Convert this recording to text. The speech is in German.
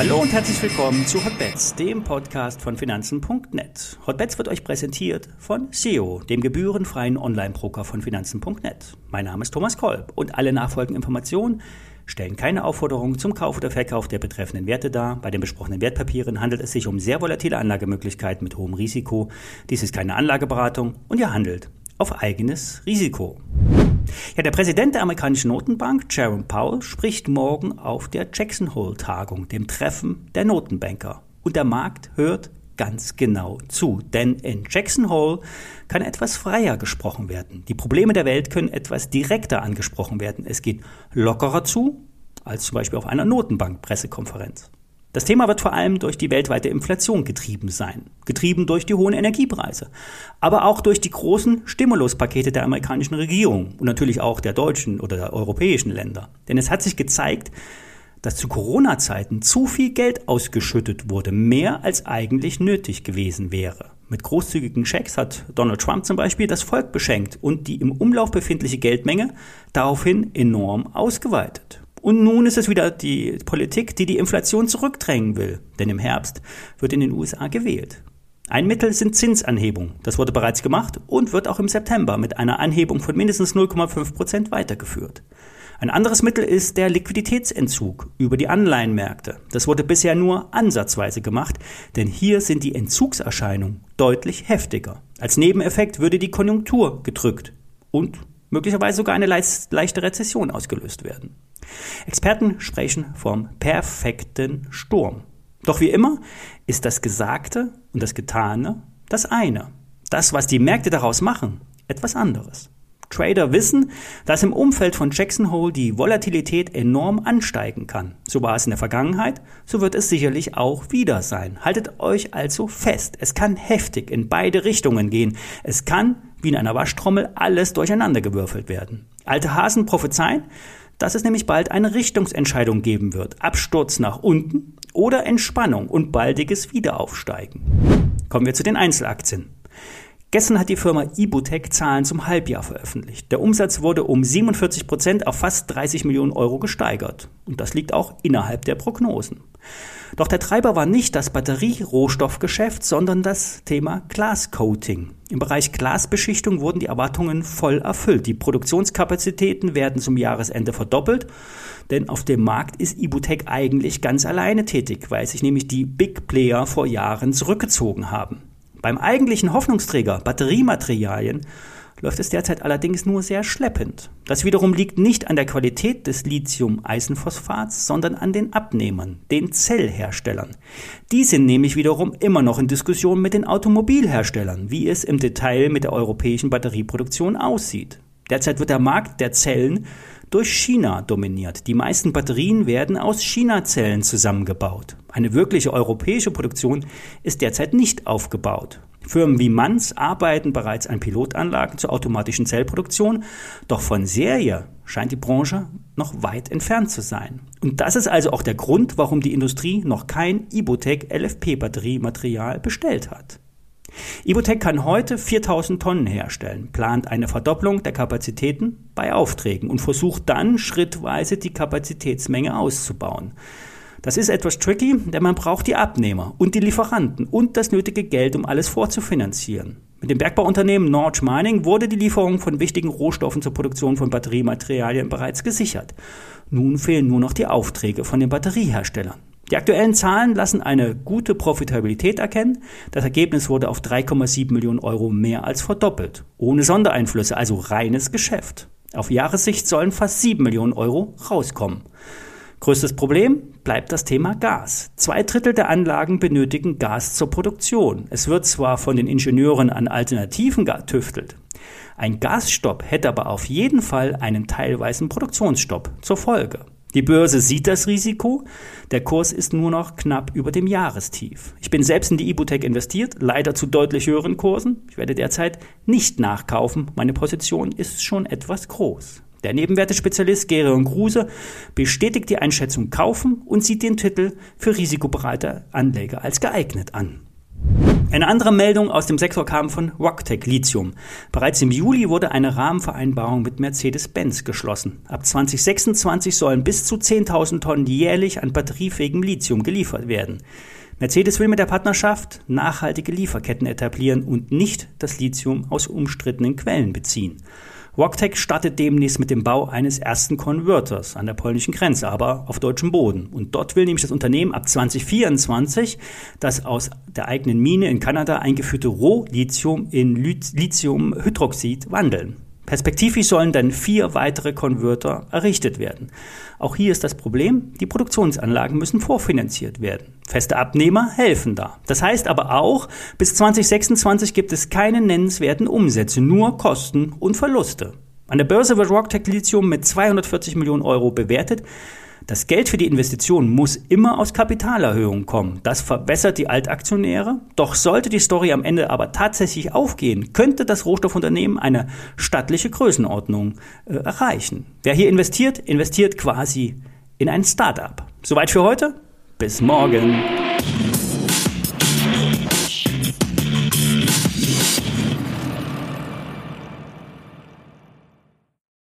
Hallo und herzlich willkommen zu Hotbets, dem Podcast von Finanzen.net. Hotbets wird euch präsentiert von SEO, dem gebührenfreien Online-Broker von Finanzen.net. Mein Name ist Thomas Kolb und alle nachfolgenden Informationen stellen keine Aufforderung zum Kauf oder Verkauf der betreffenden Werte dar. Bei den besprochenen Wertpapieren handelt es sich um sehr volatile Anlagemöglichkeiten mit hohem Risiko. Dies ist keine Anlageberatung und ihr handelt auf eigenes Risiko. Ja, der Präsident der amerikanischen Notenbank, Jerome Powell, spricht morgen auf der Jackson Hole Tagung, dem Treffen der Notenbanker. Und der Markt hört ganz genau zu, denn in Jackson Hole kann etwas freier gesprochen werden. Die Probleme der Welt können etwas direkter angesprochen werden. Es geht lockerer zu als zum Beispiel auf einer Notenbank-Pressekonferenz. Das Thema wird vor allem durch die weltweite Inflation getrieben sein, getrieben durch die hohen Energiepreise, aber auch durch die großen Stimuluspakete der amerikanischen Regierung und natürlich auch der deutschen oder der europäischen Länder. Denn es hat sich gezeigt, dass zu Corona-Zeiten zu viel Geld ausgeschüttet wurde, mehr als eigentlich nötig gewesen wäre. Mit großzügigen Schecks hat Donald Trump zum Beispiel das Volk beschenkt und die im Umlauf befindliche Geldmenge daraufhin enorm ausgeweitet. Und nun ist es wieder die Politik, die die Inflation zurückdrängen will. Denn im Herbst wird in den USA gewählt. Ein Mittel sind Zinsanhebungen. Das wurde bereits gemacht und wird auch im September mit einer Anhebung von mindestens 0,5 Prozent weitergeführt. Ein anderes Mittel ist der Liquiditätsentzug über die Anleihenmärkte. Das wurde bisher nur ansatzweise gemacht, denn hier sind die Entzugserscheinungen deutlich heftiger. Als Nebeneffekt würde die Konjunktur gedrückt und möglicherweise sogar eine leichte Rezession ausgelöst werden. Experten sprechen vom perfekten Sturm. Doch wie immer ist das Gesagte und das Getane das eine. Das, was die Märkte daraus machen, etwas anderes. Trader wissen, dass im Umfeld von Jackson Hole die Volatilität enorm ansteigen kann. So war es in der Vergangenheit, so wird es sicherlich auch wieder sein. Haltet euch also fest. Es kann heftig in beide Richtungen gehen. Es kann, wie in einer Waschtrommel, alles durcheinandergewürfelt werden. Alte Hasen prophezeien, dass es nämlich bald eine Richtungsentscheidung geben wird. Absturz nach unten oder Entspannung und baldiges Wiederaufsteigen. Kommen wir zu den Einzelaktien. Gestern hat die Firma Ibutec Zahlen zum Halbjahr veröffentlicht. Der Umsatz wurde um 47 Prozent auf fast 30 Millionen Euro gesteigert. Und das liegt auch innerhalb der Prognosen. Doch der Treiber war nicht das Batterierohstoffgeschäft, sondern das Thema Glascoating. Im Bereich Glasbeschichtung wurden die Erwartungen voll erfüllt. Die Produktionskapazitäten werden zum Jahresende verdoppelt, denn auf dem Markt ist Ibutec eigentlich ganz alleine tätig, weil sich nämlich die Big Player vor Jahren zurückgezogen haben. Beim eigentlichen Hoffnungsträger Batteriematerialien läuft es derzeit allerdings nur sehr schleppend. Das wiederum liegt nicht an der Qualität des Lithium-Eisenphosphats, sondern an den Abnehmern, den Zellherstellern. Die sind nämlich wiederum immer noch in Diskussion mit den Automobilherstellern, wie es im Detail mit der europäischen Batterieproduktion aussieht. Derzeit wird der Markt der Zellen durch China dominiert. Die meisten Batterien werden aus China-Zellen zusammengebaut. Eine wirkliche europäische Produktion ist derzeit nicht aufgebaut. Firmen wie Manz arbeiten bereits an Pilotanlagen zur automatischen Zellproduktion, doch von Serie scheint die Branche noch weit entfernt zu sein. Und das ist also auch der Grund, warum die Industrie noch kein Ibotec LFP-Batteriematerial bestellt hat. Ibotec kann heute 4000 Tonnen herstellen, plant eine Verdopplung der Kapazitäten bei Aufträgen und versucht dann schrittweise die Kapazitätsmenge auszubauen. Das ist etwas tricky, denn man braucht die Abnehmer und die Lieferanten und das nötige Geld, um alles vorzufinanzieren. Mit dem Bergbauunternehmen Norge Mining wurde die Lieferung von wichtigen Rohstoffen zur Produktion von Batteriematerialien bereits gesichert. Nun fehlen nur noch die Aufträge von den Batterieherstellern. Die aktuellen Zahlen lassen eine gute Profitabilität erkennen. Das Ergebnis wurde auf 3,7 Millionen Euro mehr als verdoppelt. Ohne Sondereinflüsse, also reines Geschäft. Auf Jahressicht sollen fast 7 Millionen Euro rauskommen. Größtes Problem bleibt das Thema Gas. Zwei Drittel der Anlagen benötigen Gas zur Produktion. Es wird zwar von den Ingenieuren an Alternativen getüftelt. Ein Gasstopp hätte aber auf jeden Fall einen teilweisen Produktionsstopp zur Folge. Die Börse sieht das Risiko. Der Kurs ist nur noch knapp über dem Jahrestief. Ich bin selbst in die Ibutec investiert, leider zu deutlich höheren Kursen. Ich werde derzeit nicht nachkaufen. Meine Position ist schon etwas groß. Der Nebenwertespezialist Gerion Kruse bestätigt die Einschätzung kaufen und sieht den Titel für risikobereite Anleger als geeignet an. Eine andere Meldung aus dem Sektor kam von Rocktech Lithium. Bereits im Juli wurde eine Rahmenvereinbarung mit Mercedes-Benz geschlossen. Ab 2026 sollen bis zu 10.000 Tonnen jährlich an batteriefähigem Lithium geliefert werden. Mercedes will mit der Partnerschaft nachhaltige Lieferketten etablieren und nicht das Lithium aus umstrittenen Quellen beziehen. Rocktech startet demnächst mit dem Bau eines ersten Converters an der polnischen Grenze, aber auf deutschem Boden. Und dort will nämlich das Unternehmen ab 2024 das aus der eigenen Mine in Kanada eingeführte Rohlithium in Lithiumhydroxid wandeln. Perspektivisch sollen dann vier weitere Konverter errichtet werden. Auch hier ist das Problem, die Produktionsanlagen müssen vorfinanziert werden. Feste Abnehmer helfen da. Das heißt aber auch, bis 2026 gibt es keine nennenswerten Umsätze, nur Kosten und Verluste. An der Börse wird Rocktech Lithium mit 240 Millionen Euro bewertet. Das Geld für die Investition muss immer aus Kapitalerhöhung kommen. Das verbessert die Altaktionäre. Doch sollte die Story am Ende aber tatsächlich aufgehen, könnte das Rohstoffunternehmen eine stattliche Größenordnung äh, erreichen. Wer hier investiert, investiert quasi in ein Startup. Soweit für heute. Bis morgen.